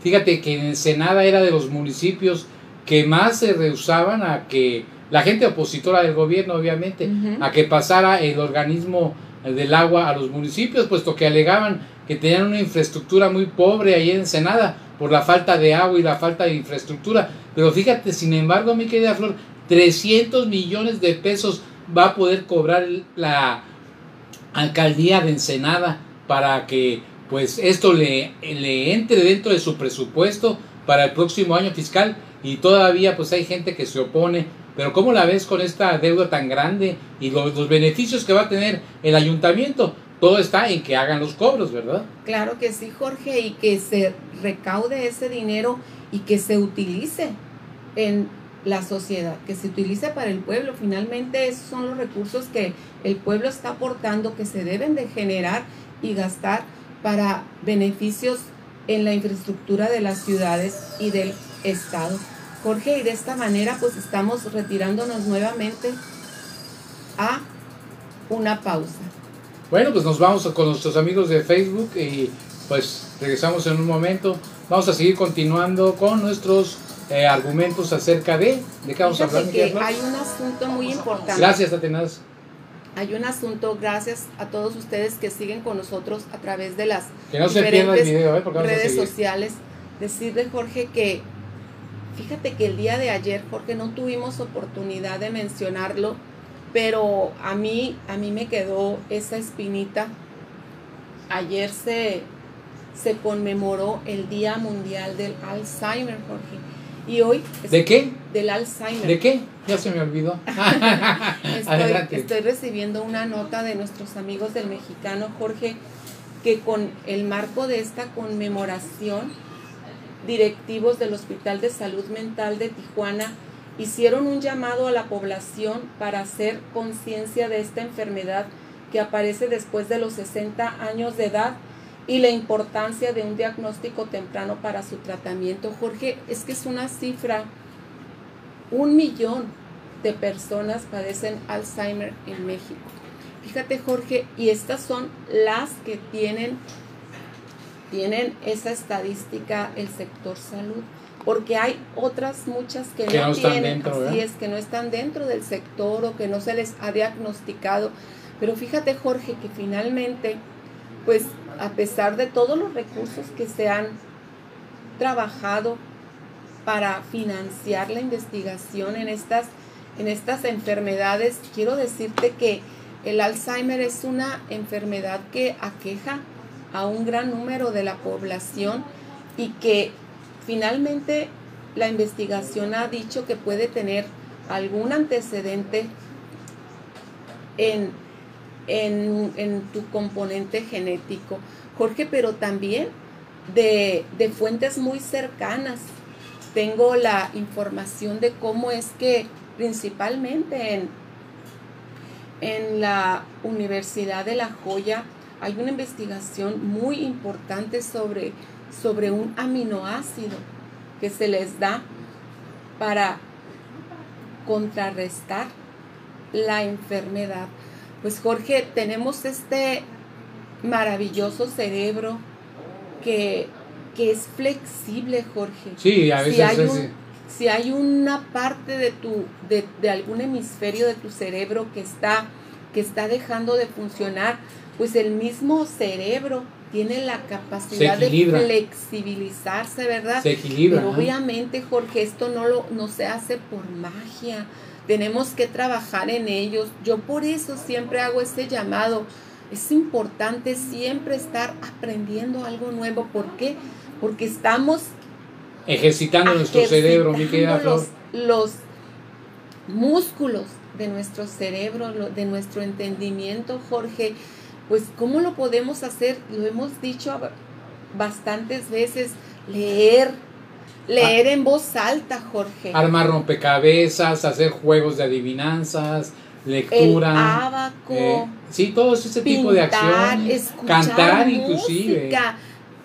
Fíjate que en Ensenada era de los municipios que más se rehusaban a que la gente opositora del gobierno, obviamente, a que pasara el organismo del agua a los municipios, puesto que alegaban que tenían una infraestructura muy pobre ahí en Ensenada por la falta de agua y la falta de infraestructura. Pero fíjate, sin embargo, mi querida Flor, 300 millones de pesos va a poder cobrar la alcaldía de Ensenada para que pues esto le, le entre dentro de su presupuesto para el próximo año fiscal y todavía pues hay gente que se opone pero ¿cómo la ves con esta deuda tan grande y los, los beneficios que va a tener el ayuntamiento? Todo está en que hagan los cobros, ¿verdad? Claro que sí, Jorge, y que se recaude ese dinero y que se utilice en la sociedad, que se utilice para el pueblo. Finalmente esos son los recursos que el pueblo está aportando, que se deben de generar y gastar para beneficios en la infraestructura de las ciudades y del Estado. Jorge, y de esta manera pues estamos retirándonos nuevamente a una pausa. Bueno, pues nos vamos con nuestros amigos de Facebook y pues regresamos en un momento. Vamos a seguir continuando con nuestros eh, argumentos acerca de... ¿De qué vamos a hablar? que hay un asunto muy importante. Gracias, Atenas. Hay un asunto, gracias a todos ustedes que siguen con nosotros a través de las que no se pierda el video, ¿eh? Porque redes sociales. Decirle, Jorge, que fíjate que el día de ayer, Jorge, no tuvimos oportunidad de mencionarlo, pero a mí, a mí me quedó esa espinita. Ayer se, se conmemoró el Día Mundial del Alzheimer, Jorge. Y hoy... ¿De qué? Del Alzheimer. ¿De qué? Ya se me olvidó. estoy, estoy recibiendo una nota de nuestros amigos del mexicano, Jorge, que con el marco de esta conmemoración, directivos del Hospital de Salud Mental de Tijuana hicieron un llamado a la población para hacer conciencia de esta enfermedad que aparece después de los 60 años de edad y la importancia de un diagnóstico temprano para su tratamiento. Jorge, es que es una cifra, un millón de personas padecen Alzheimer en México. Fíjate Jorge, y estas son las que tienen, tienen esa estadística el sector salud, porque hay otras muchas que, no, tienen, así es, que no están dentro del sector o que no se les ha diagnosticado. Pero fíjate Jorge que finalmente, pues a pesar de todos los recursos que se han trabajado para financiar la investigación en estas, en estas enfermedades, quiero decirte que el Alzheimer es una enfermedad que aqueja a un gran número de la población y que finalmente la investigación ha dicho que puede tener algún antecedente en en, tu componente genético. Jorge, pero también de, fuentes muy cercanas. Tengo la información de cómo es que principalmente en, en la Universidad de La Joya hay una investigación muy importante sobre, sobre un aminoácido que se les da para contrarrestar la enfermedad. Pues Jorge, tenemos este maravilloso cerebro que, es flexible, Jorge. Sí, a veces si hay, si hay una parte de tu, de, algún hemisferio de tu cerebro que está, que está dejando de funcionar, pues el mismo cerebro tiene la capacidad de flexibilizarse, ¿verdad? Se equilibra. Pero obviamente, Jorge, esto no, lo, no se hace por magia tenemos que trabajar en ellos. Yo por eso siempre hago este llamado. Es importante siempre estar aprendiendo algo nuevo. ¿Por qué? Porque estamos ejercitando nuestro cerebro, mi querida Los, los músculos de nuestro cerebro, de nuestro entendimiento, Jorge. Pues, ¿cómo lo podemos hacer? Lo hemos dicho bastantes veces, leer, Leer en voz alta, Jorge. Armar rompecabezas, hacer juegos de adivinanzas, lectura. El abaco. Eh, sí, todo ese tipo de acciones. Cantar inclusive.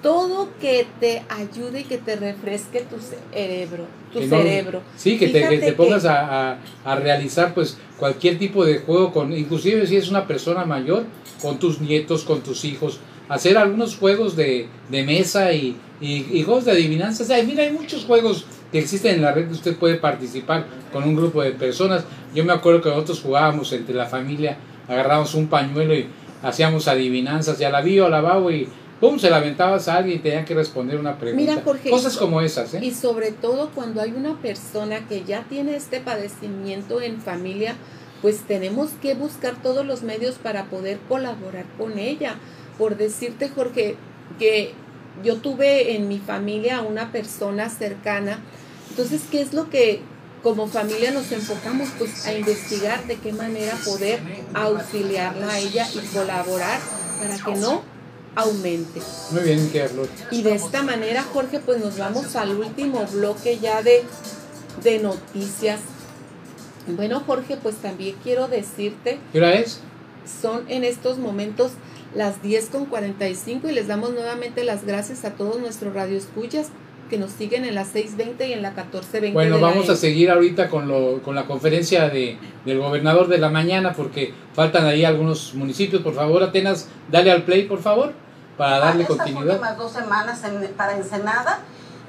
Todo que te ayude y que te refresque tu cerebro. Tu cerebro. Sí, que te, pongas a, a, realizar pues cualquier tipo de juego, con inclusive si es una persona mayor, con tus nietos, con tus hijos. Hacer algunos juegos de, de mesa y, y, juegos de adivinanzas. mira, hay muchos juegos que existen en la red que usted puede participar con un grupo de personas. Yo me acuerdo que nosotros jugábamos entre la familia, agarrábamos un pañuelo y hacíamos adivinanzas, ya la vi o la y ¡pum! se la aventabas a alguien y tenían que responder una pregunta. Cosas como esas. ¿eh? Y sobre todo cuando hay una persona que ya tiene este padecimiento en familia, pues tenemos que buscar todos los medios para poder colaborar con ella. Por decirte, Jorge, que yo tuve en mi familia a una persona cercana. Entonces, ¿qué es lo que como familia nos enfocamos? Pues a investigar de qué manera poder auxiliarla a ella y colaborar para que no aumente. Muy bien. Y de esta manera, Jorge, pues nos vamos al último bloque ya de, de noticias. Bueno, Jorge, pues también quiero decirte, ¿Qué hora es? son en estos momentos las 10 con 45 y les damos nuevamente las gracias a todos nuestros radioescuchas que nos siguen en la 620 y en la 1420. Bueno, de la vamos a seguir ahorita con, lo, con la conferencia de, del gobernador de la mañana porque faltan ahí algunos municipios. Por favor, Atenas, dale al play, por favor, para darle Estas continuidad. últimas dos semanas en- para Ensenada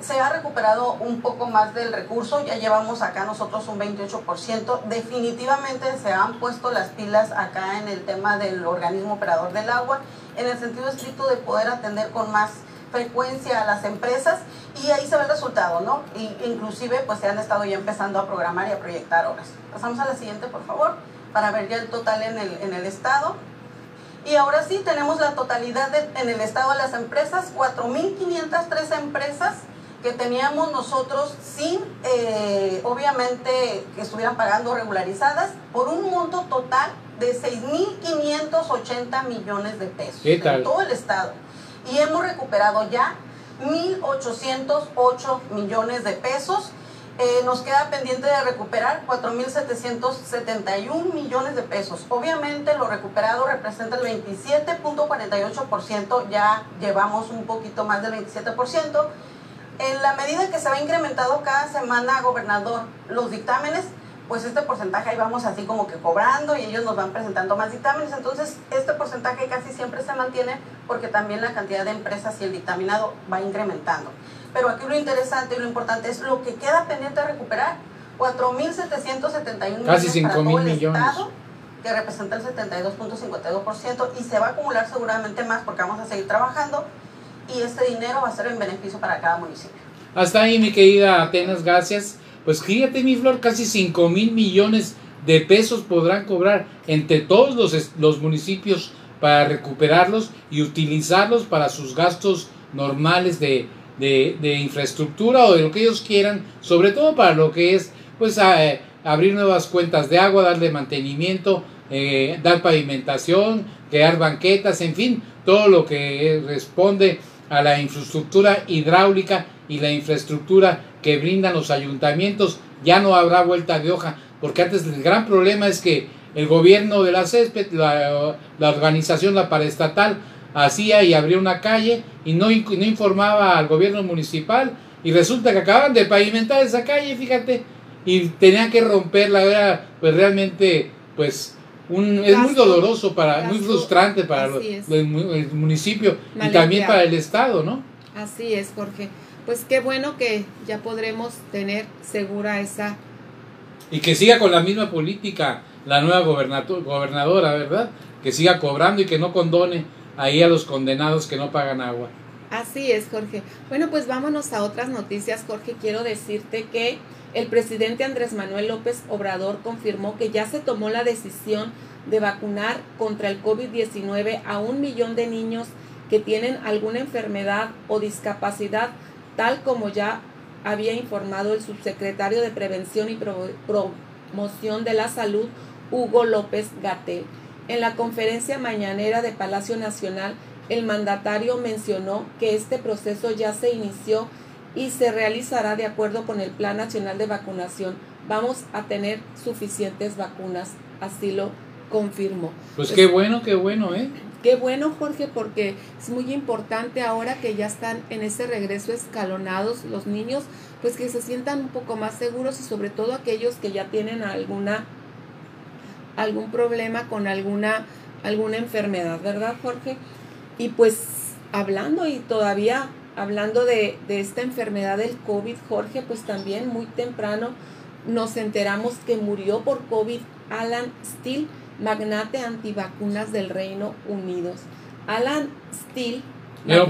se ha recuperado un poco más del recurso, ya llevamos acá nosotros un 28%. Definitivamente se han puesto las pilas acá en el tema del organismo operador del agua, en el sentido estricto de poder atender con más frecuencia a las empresas y ahí se ve el resultado, ¿no? Y, inclusive pues se han estado ya empezando a programar y a proyectar horas. Pasamos a la siguiente, por favor, para ver ya el total en el, en el estado. Y ahora sí, tenemos la totalidad de- en el estado de las empresas, 4.503 empresas que teníamos nosotros sin, eh, obviamente, que estuvieran pagando regularizadas, por un monto total de 6.580 millones de pesos ¿Qué tal? en todo el estado. Y hemos recuperado ya 1.808 millones de pesos. Eh, nos queda pendiente de recuperar 4.771 millones de pesos. Obviamente lo recuperado representa el 27.48%, ya llevamos un poquito más del 27%. En la medida que se va incrementando cada semana, gobernador, los dictámenes, pues este porcentaje ahí vamos así como que cobrando y ellos nos van presentando más dictámenes. Entonces, este porcentaje casi siempre se mantiene porque también la cantidad de empresas y el dictaminado va incrementando. Pero aquí lo interesante y lo importante es lo que queda pendiente de recuperar. 4.771 Casi millones 5,000 para todo el millones. estado, que representa el 72.52% y se va a acumular seguramente más porque vamos a seguir trabajando y este dinero va a ser en beneficio para cada municipio. Hasta ahí, mi querida Atenas, gracias. Pues fíjate, mi flor, casi 5 mil millones de pesos podrán cobrar entre todos los, los municipios para recuperarlos y utilizarlos para sus gastos normales de, de- de infraestructura o de lo que ellos quieran, sobre todo para lo que es pues eh, abrir nuevas cuentas de agua, darle mantenimiento, eh, dar pavimentación, crear banquetas, en fin, todo lo que responde a la infraestructura hidráulica y la infraestructura que brindan los ayuntamientos, ya no habrá vuelta de hoja, porque antes el gran problema es que el gobierno de la césped, la, la organización, la paraestatal, hacía y abría una calle y no, no informaba al gobierno municipal y resulta que acaban de pavimentar esa calle, fíjate, y tenían que romperla, era pues realmente pues un, es muy doloroso para, muy frustrante para así lo- es. el, mu- el municipio y también para el estado, ¿no? Así es, Jorge. Pues qué bueno que ya podremos tener segura esa Y que siga con la misma política la nueva gobernadora, ¿verdad? Que siga cobrando y que no condone ahí a los condenados que no pagan agua. Así es, Jorge. Bueno, pues vámonos a otras noticias, Jorge. Quiero decirte que el presidente Andrés Manuel López Obrador confirmó que ya se tomó la decisión de vacunar contra el COVID-19 a un millón de niños que tienen alguna enfermedad o discapacidad, tal como ya había informado el subsecretario de Prevención y Pro- Promoción de la Salud, Hugo López Gatel. En la conferencia mañanera de Palacio Nacional, el mandatario mencionó que este proceso ya se inició y se realizará de acuerdo con el Plan Nacional de Vacunación. Vamos a tener suficientes vacunas, así lo confirmó. Pues qué bueno, qué bueno, ¿eh? Qué bueno, Jorge, porque es muy importante ahora que ya están en ese regreso escalonados los niños, pues que se sientan un poco más seguros y sobre todo aquellos que ya tienen alguna algún problema con alguna alguna enfermedad, ¿verdad, Jorge? Y pues hablando y todavía hablando de, de esta enfermedad del COVID, Jorge, pues también muy temprano nos enteramos que murió por COVID Alan Steele, magnate antivacunas del Reino Unido. Alan Steele,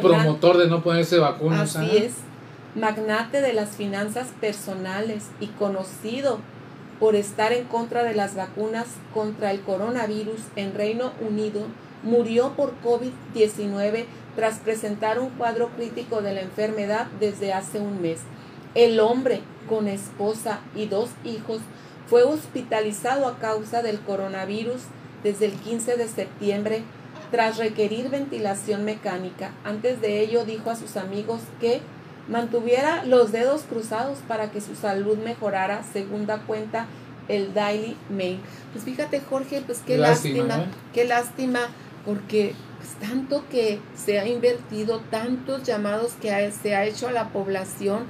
promotor de no ponerse vacunas. Así ¿ah? es, magnate de las finanzas personales y conocido por estar en contra de las vacunas contra el coronavirus en Reino Unido, murió por COVID-19 tras presentar un cuadro crítico de la enfermedad desde hace un mes. El hombre, con esposa y dos hijos, fue hospitalizado a causa del coronavirus desde el 15 de septiembre tras requerir ventilación mecánica. Antes de ello dijo a sus amigos que mantuviera los dedos cruzados para que su salud mejorara, según da cuenta el Daily Mail. Pues fíjate, Jorge, pues qué Lástima, lástima, ¿eh? qué lástima, porque pues, tanto que se ha invertido, tantos llamados que ha- se ha hecho a la población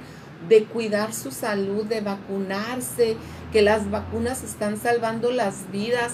de cuidar su salud, de vacunarse, que las vacunas están salvando las vidas.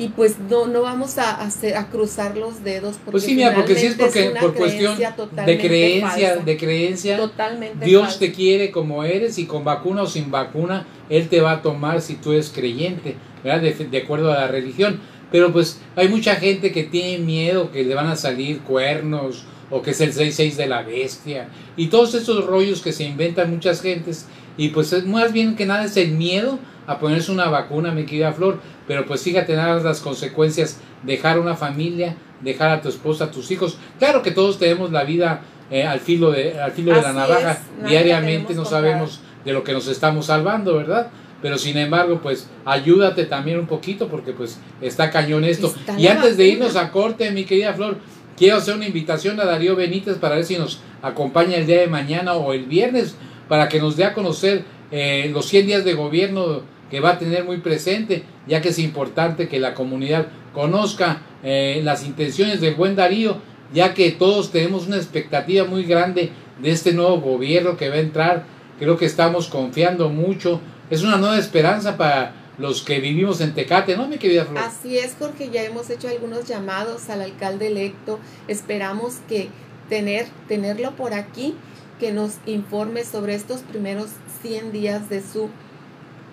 Y pues no, no vamos a, hacer, a cruzar los dedos. Porque Pues sí, mira, porque sí es porque por cuestión de creencia, falsa. de creencia, Totalmente Dios falsa. te quiere como eres y con vacuna o sin vacuna, Él te va a tomar si tú eres creyente, ¿verdad? De, de acuerdo a la religión. Pero pues hay mucha gente que tiene miedo que le van a salir cuernos o que es el 6-6 de la bestia y todos esos rollos que se inventan muchas gentes y pues es más bien que nada es el miedo a ponerse una vacuna, mi querida Flor, pero pues fíjate nada las consecuencias, dejar una familia, dejar a tu esposa, a tus hijos, claro que todos tenemos la vida eh, al filo de, al filo de la navaja, es, diariamente no sabemos de lo que nos estamos salvando, ¿verdad? Pero sin embargo, pues ayúdate también un poquito porque pues está cañón esto. Está y antes de irnos a corte, mi querida Flor, quiero hacer una invitación a Darío Benítez para ver si nos acompaña el día de mañana o el viernes para que nos dé a conocer eh, los 100 días de gobierno que va a tener muy presente, ya que es importante que la comunidad conozca eh, las intenciones del buen Darío, ya que todos tenemos una expectativa muy grande de este nuevo gobierno que va a entrar. Creo que estamos confiando mucho. Es una nueva esperanza para los que vivimos en Tecate, ¿no, mi querida Flor? Así es, Jorge, ya hemos hecho algunos llamados al alcalde electo. Esperamos que tener, tenerlo por aquí, que nos informe sobre estos primeros 100 días de su,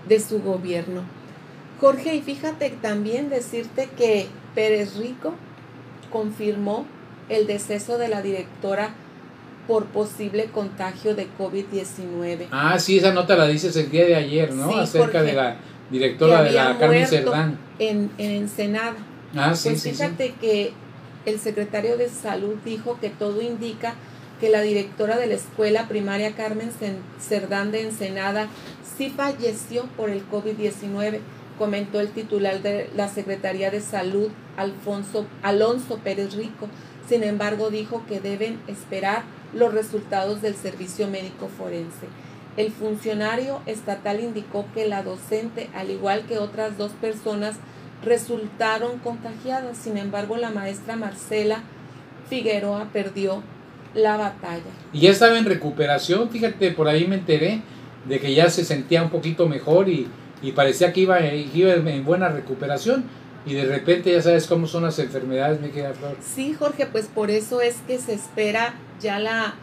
de su gobierno. Jorge, y fíjate también decirte que Pérez Rico confirmó el deceso de la directora por posible contagio de COVID-19. Ah, sí, esa nota la dices el día de ayer, ¿no? Sí, Acerca de la directora de la Carmen. Cerdán. En, en Ensenada. Ah, sí, Pues sí, sí. fíjate que el secretario de salud dijo que todo indica que la directora de la escuela primaria Carmen Cerdán de Ensenada sí falleció por el COVID-19, comentó el titular de la Secretaría de Salud, Alfonso, Alonso Pérez Rico. Sin embargo, dijo que deben esperar los resultados del servicio médico forense. El funcionario estatal indicó que la docente, al igual que otras dos personas, resultaron contagiadas. Sin embargo, la maestra Marcela Figueroa perdió la batalla. Y ya estaba en recuperación, fíjate, por ahí me enteré de que ya se sentía un poquito mejor y, y parecía que iba, que iba en buena recuperación. Y de repente ya sabes cómo son las enfermedades, mi querida Flor. Sí, Jorge, pues por eso es que se espera ya la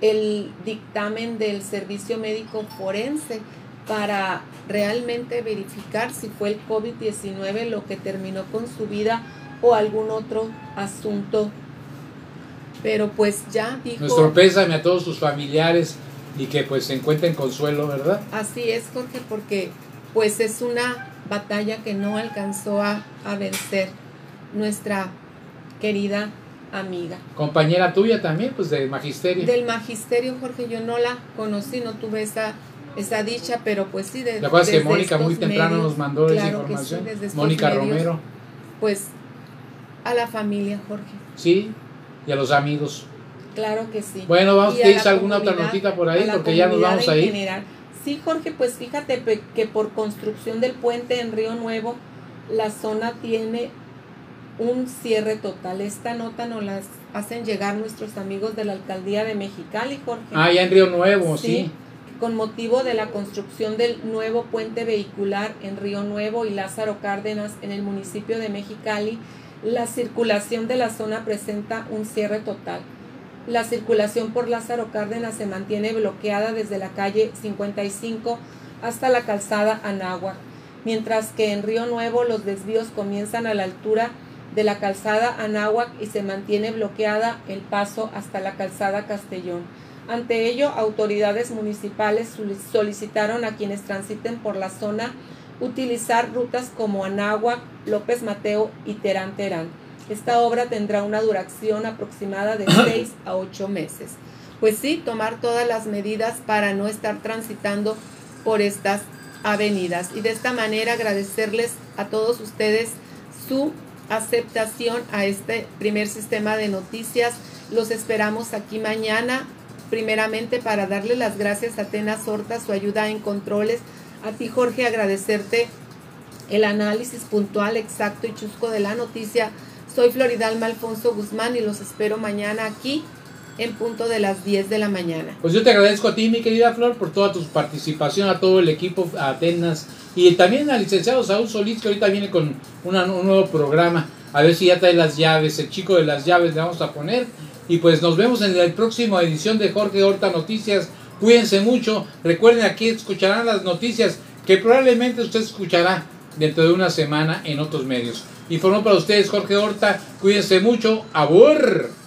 el dictamen del servicio médico forense para realmente verificar si fue el COVID-19 lo que terminó con su vida o algún otro asunto. Pero pues ya dijo Nuestro pésame a todos sus familiares y que pues se encuentren consuelo, ¿verdad? Así es, Jorge, porque pues es una batalla que no alcanzó a, a vencer nuestra querida amiga. Compañera tuya también, pues de magisterio. Del magisterio, Jorge, yo no la conocí, no tuve esa, esa dicha, pero pues sí, de, ¿Te acuerdas que desde Mónica muy temprano medios, nos mandó esa claro que sí, información? desde estos Mónica medios, Romero, Pues a la familia, Jorge, sí, y a los amigos. claro que sí. Bueno, vamos, ¿tienes alguna otra notita por ahí? Porque ya nos vamos a ir. general. Sí, Jorge, pues fíjate que por construcción del puente en Río Nuevo, la zona tiene un cierre total. Esta nota nos la hacen llegar nuestros amigos de la alcaldía de Mexicali, Jorge. Ah, ya en Río Nuevo, sí. Con motivo de la construcción del nuevo puente vehicular en Río Nuevo y Lázaro Cárdenas en el municipio de Mexicali, la circulación de la zona presenta un cierre total. La circulación por Lázaro Cárdenas se mantiene bloqueada desde la calle 55 hasta la calzada Anáhuac, mientras que en Río Nuevo los desvíos comienzan a la altura de la calzada Anáhuac y se mantiene bloqueada el paso hasta la calzada Castellón. Ante ello, autoridades municipales solic- solicitaron a quienes transiten por la zona utilizar rutas como Anáhuac, López Mateo y Terán Terán. Esta obra tendrá una duración aproximada de 6 a 8 meses. Pues sí, tomar todas las medidas para no estar transitando por estas avenidas. Y de esta manera agradecerles a todos ustedes su aceptación a este primer sistema de noticias. Los esperamos aquí mañana primeramente para darle las gracias a Atenas Horta, su ayuda en controles. A ti, Jorge, agradecerte el análisis puntual, exacto y chusco de la noticia. Soy Floridalma Alfonso Guzmán y los espero mañana aquí en punto de las 10 de la mañana. Pues yo te agradezco a ti, mi querida Flor, por toda tu participación, a todo el equipo, a Atenas y también al licenciado Saúl Solís, que ahorita viene con una- un nuevo programa. A ver si ya trae las llaves, el chico de las llaves le vamos a poner. Y pues nos vemos en la próxima edición de Jorge Horta Noticias. Cuídense mucho. Recuerden, aquí escucharán las noticias que probablemente usted escuchará dentro de una semana en otros medios. Informó para ustedes Jorge Horta. Cuídense mucho. ¡Abur!